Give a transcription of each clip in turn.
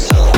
night.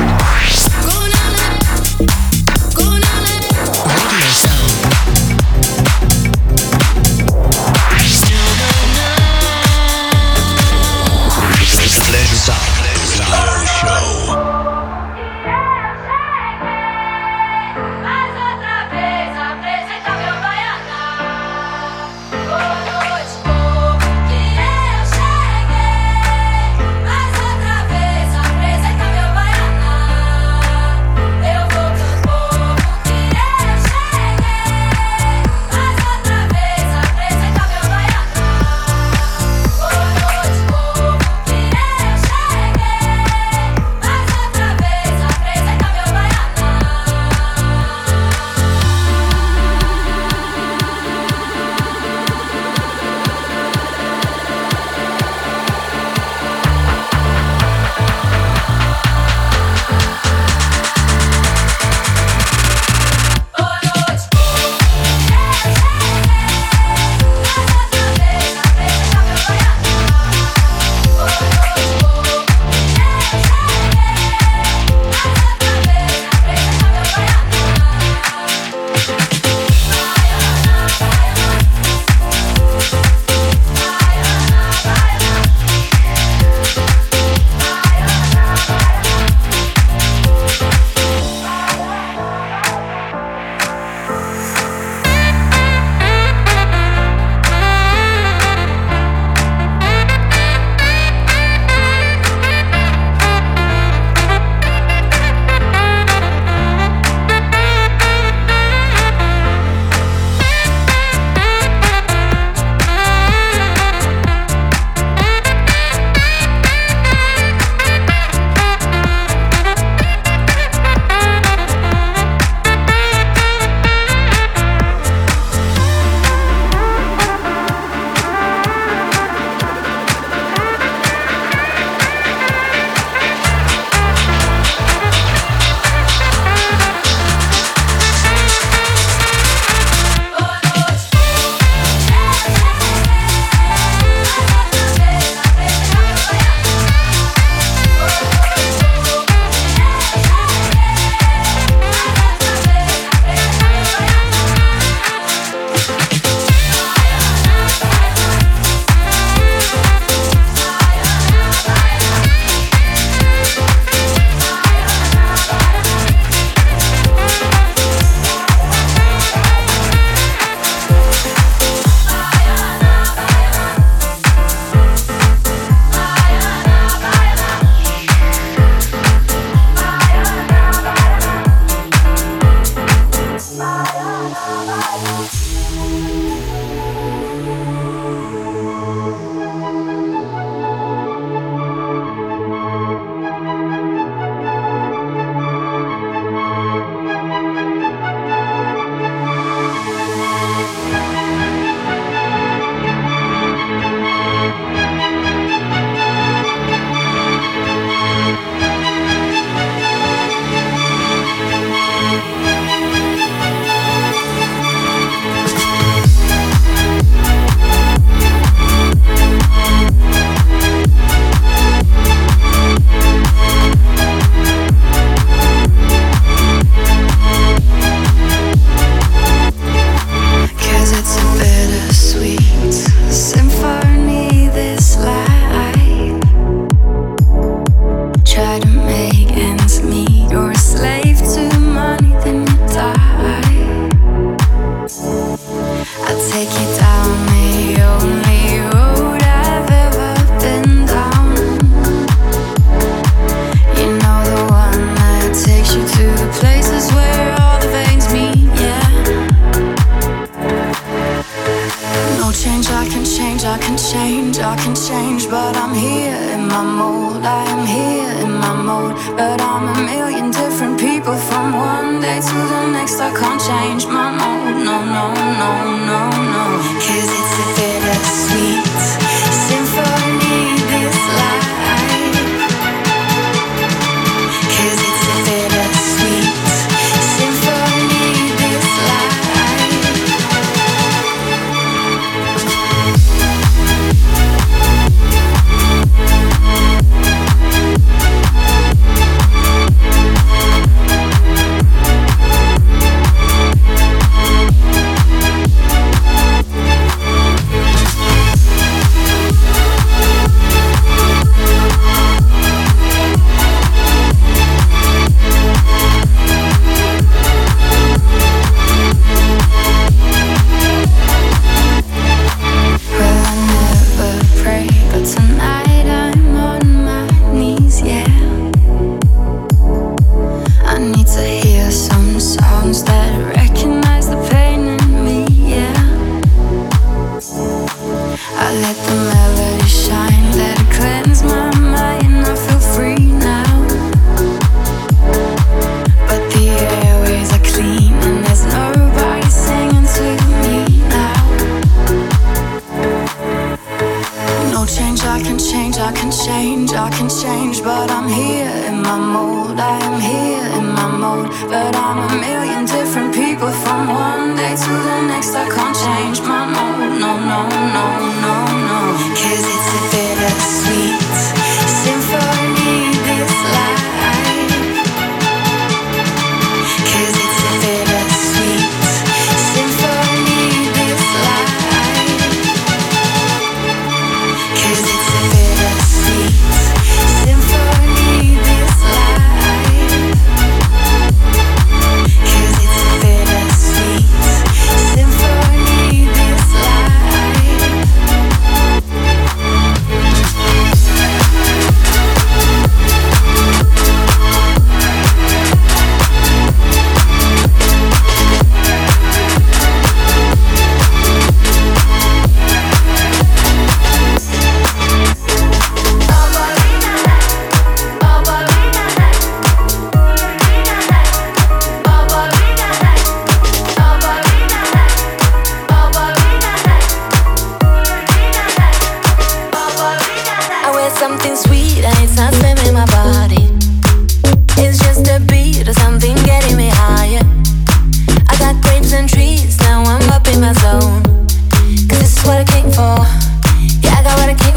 I need to hear some sounds that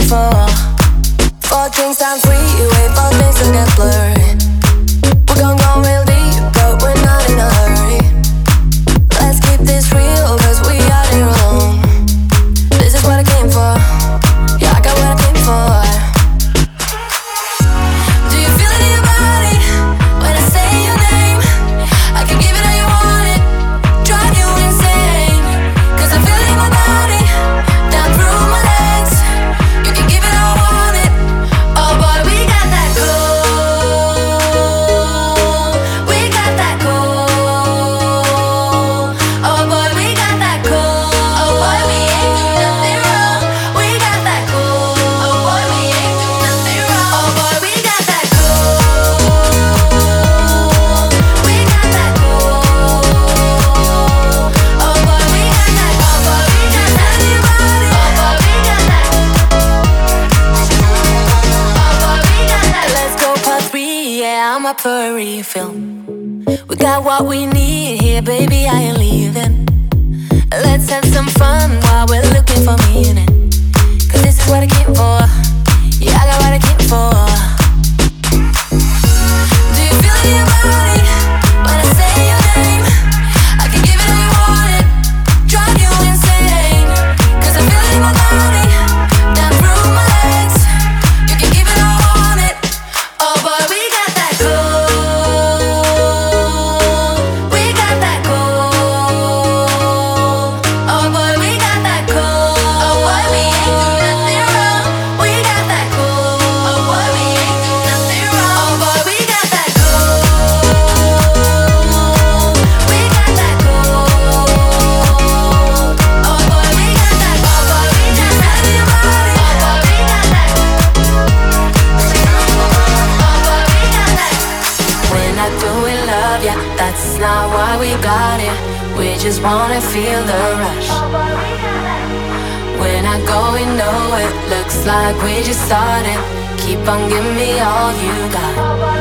for For drinks I'm free, you wait for things to get blurred like we just started. Keep on giving me all you got.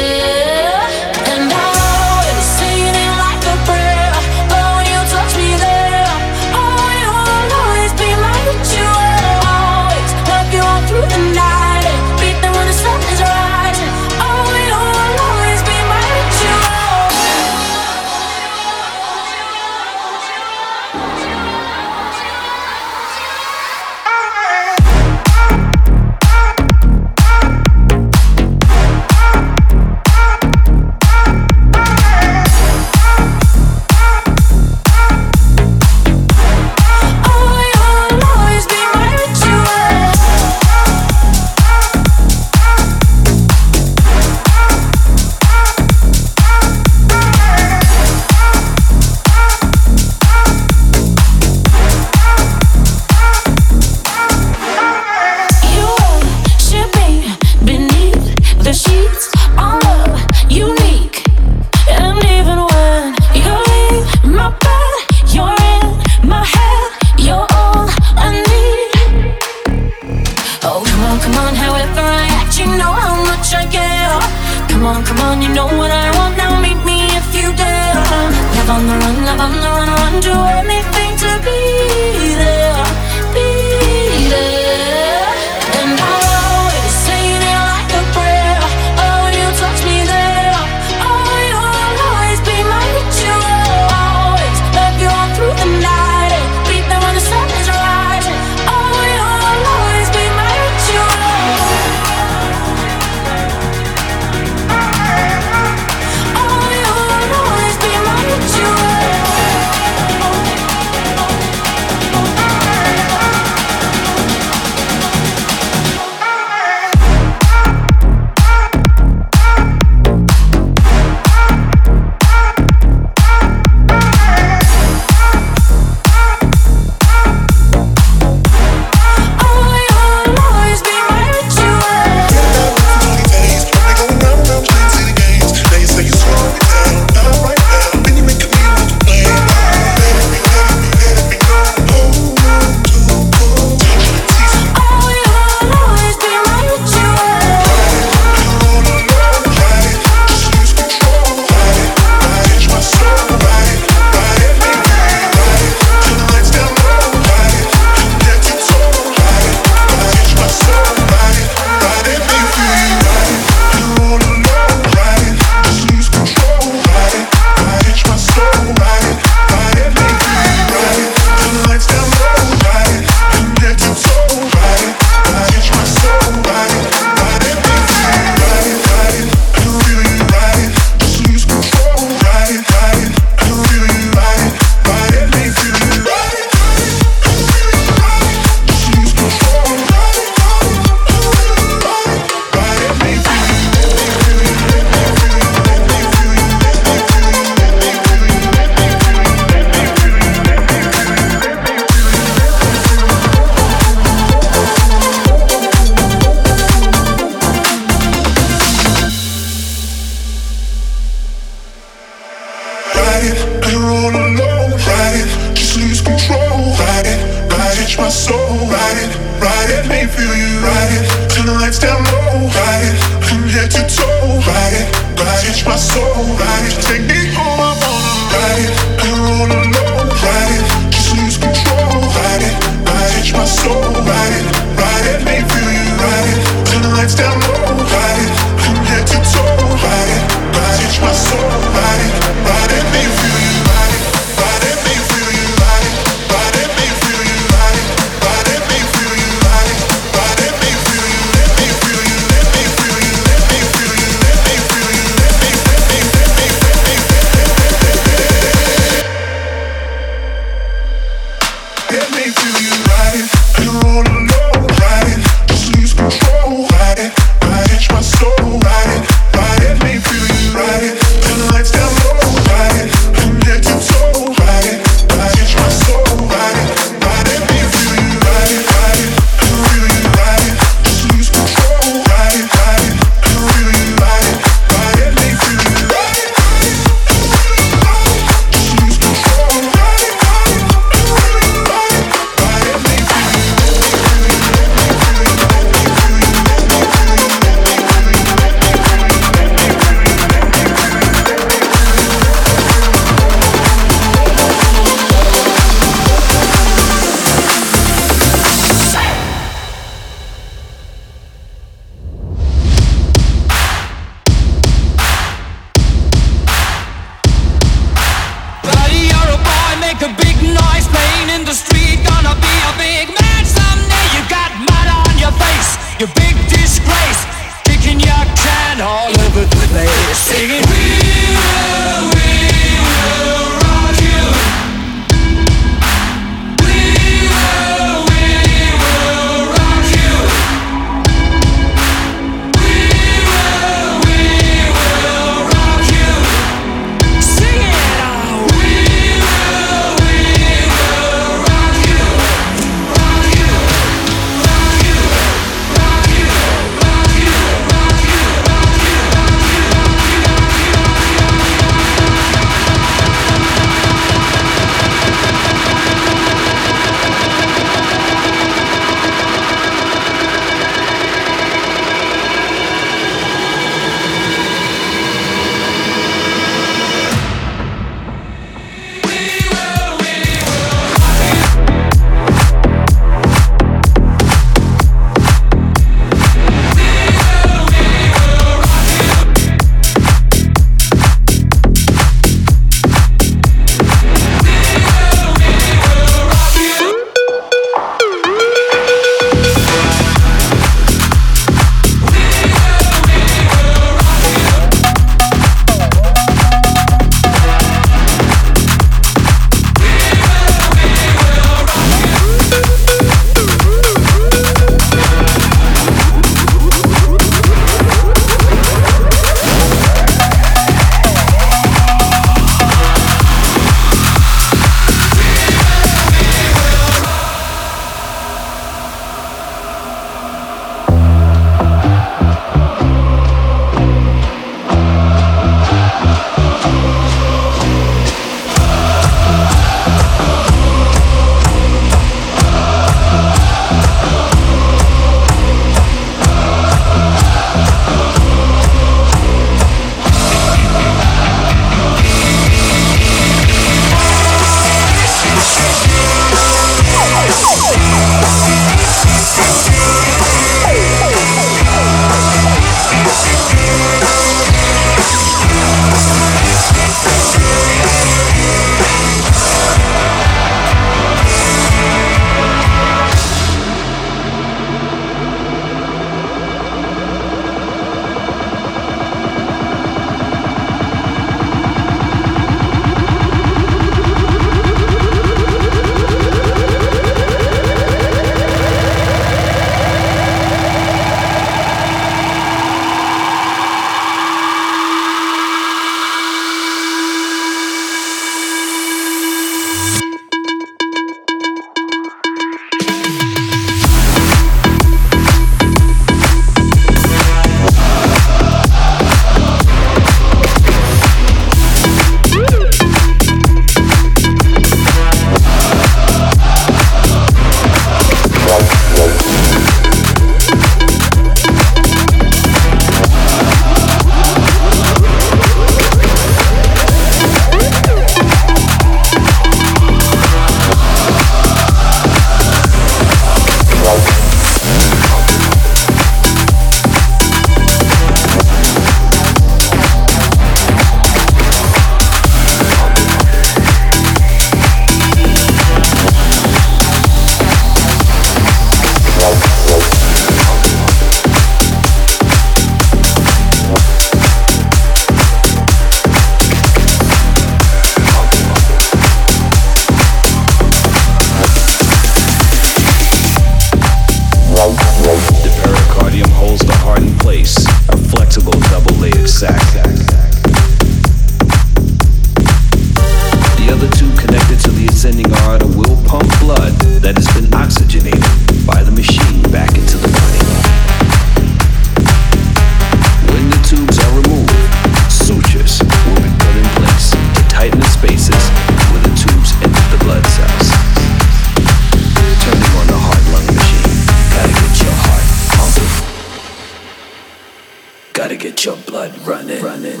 get your blood running. running.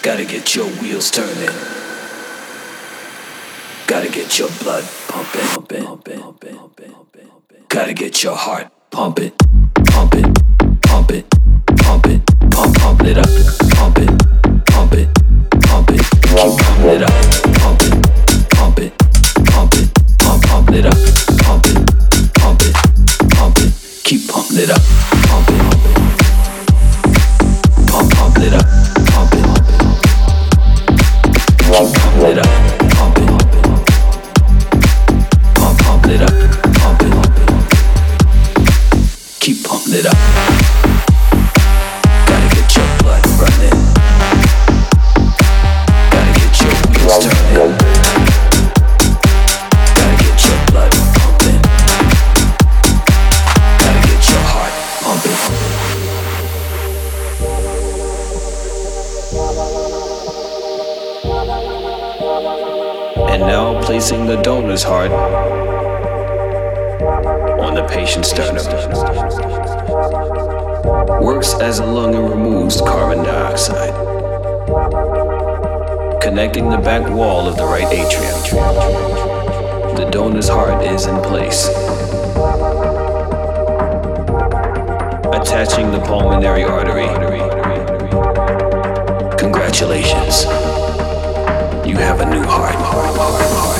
Gotta get your wheels turning. Gotta get your blood pumping, pumping, pumping, pumping, pumping. Gotta get your heart pumping, pumping, pumping, pumping, pump, pump it up, pump it, pump it, pump it, keep pumping it up, pump it, pump it, pump it, pump, it up, pump it, pump it, pump it, keep pumping it up, pump it, pump it up, donor's heart on the patient's sternum. Works as a lung and removes carbon dioxide. Connecting the back wall of the right atrium. The donor's heart is in place. Attaching the pulmonary artery. Congratulations. You have a new heart.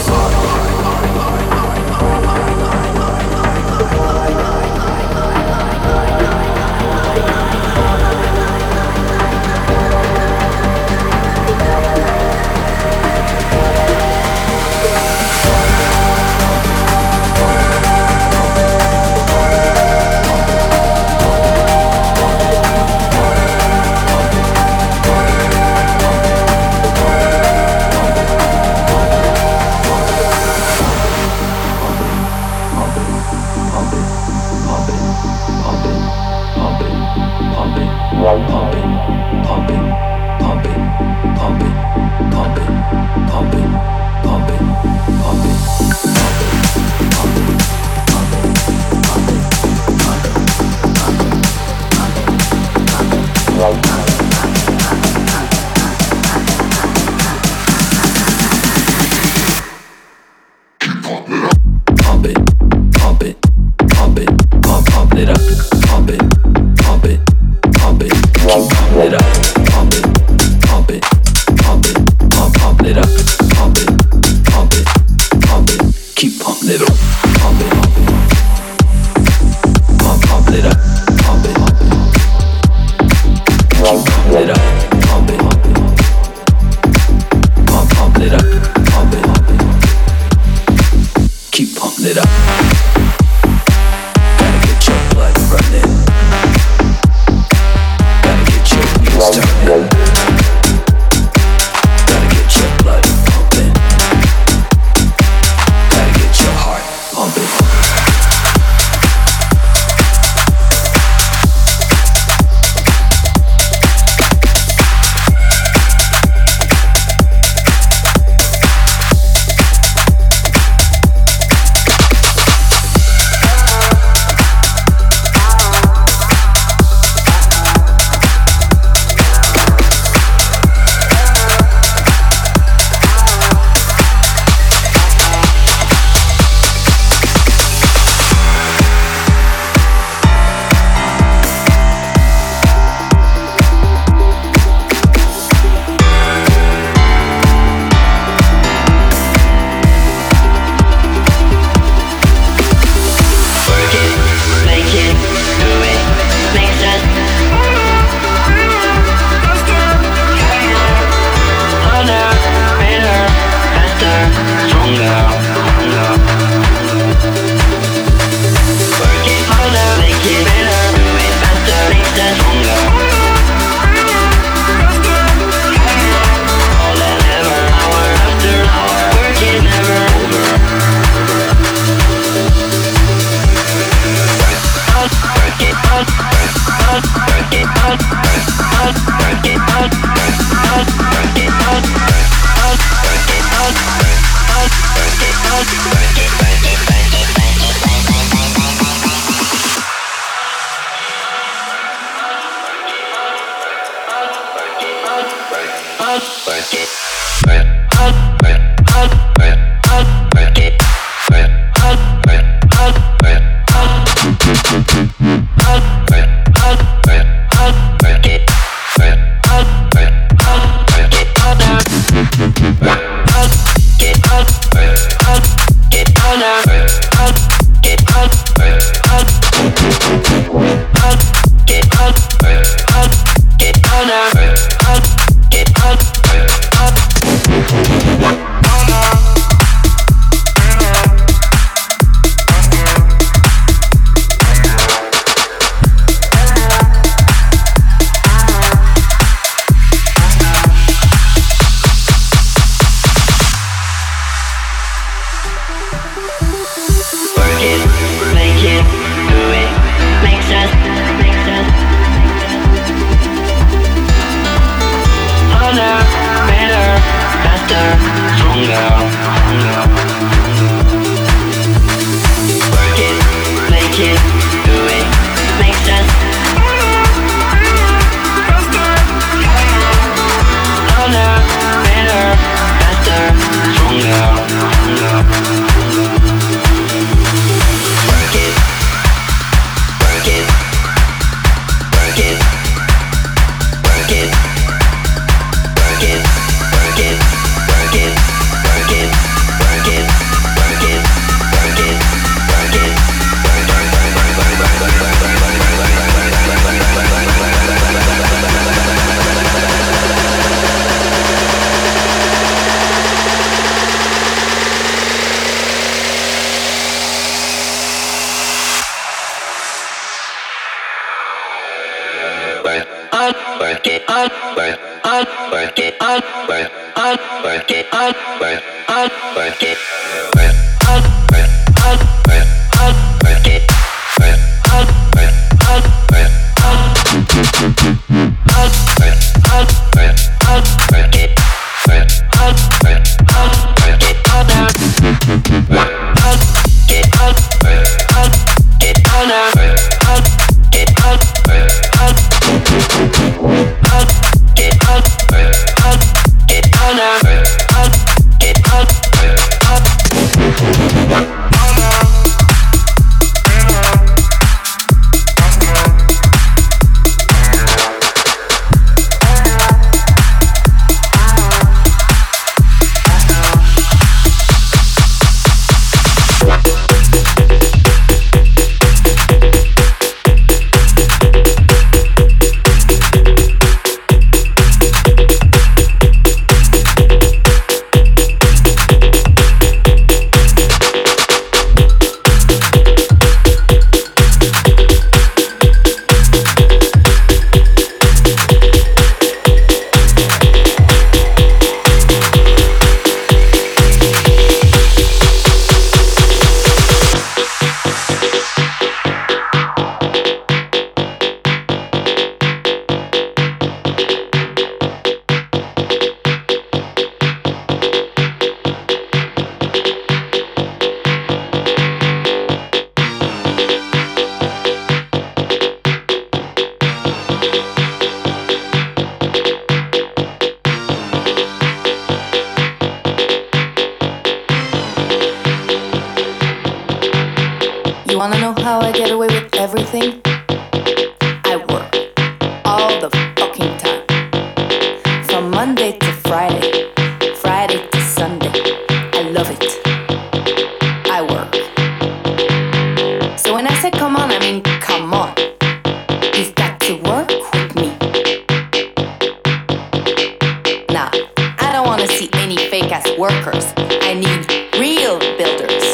workers. I need real builders.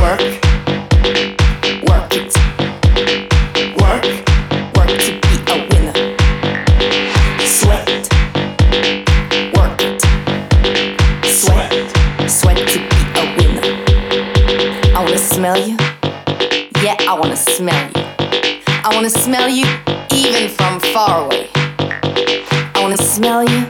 Work, work it. Work, work to be a winner. Sweat, work it. Sweat, sweat to be a winner. I wanna smell you. Yeah, I wanna smell you. I wanna smell you even from far away. I wanna smell you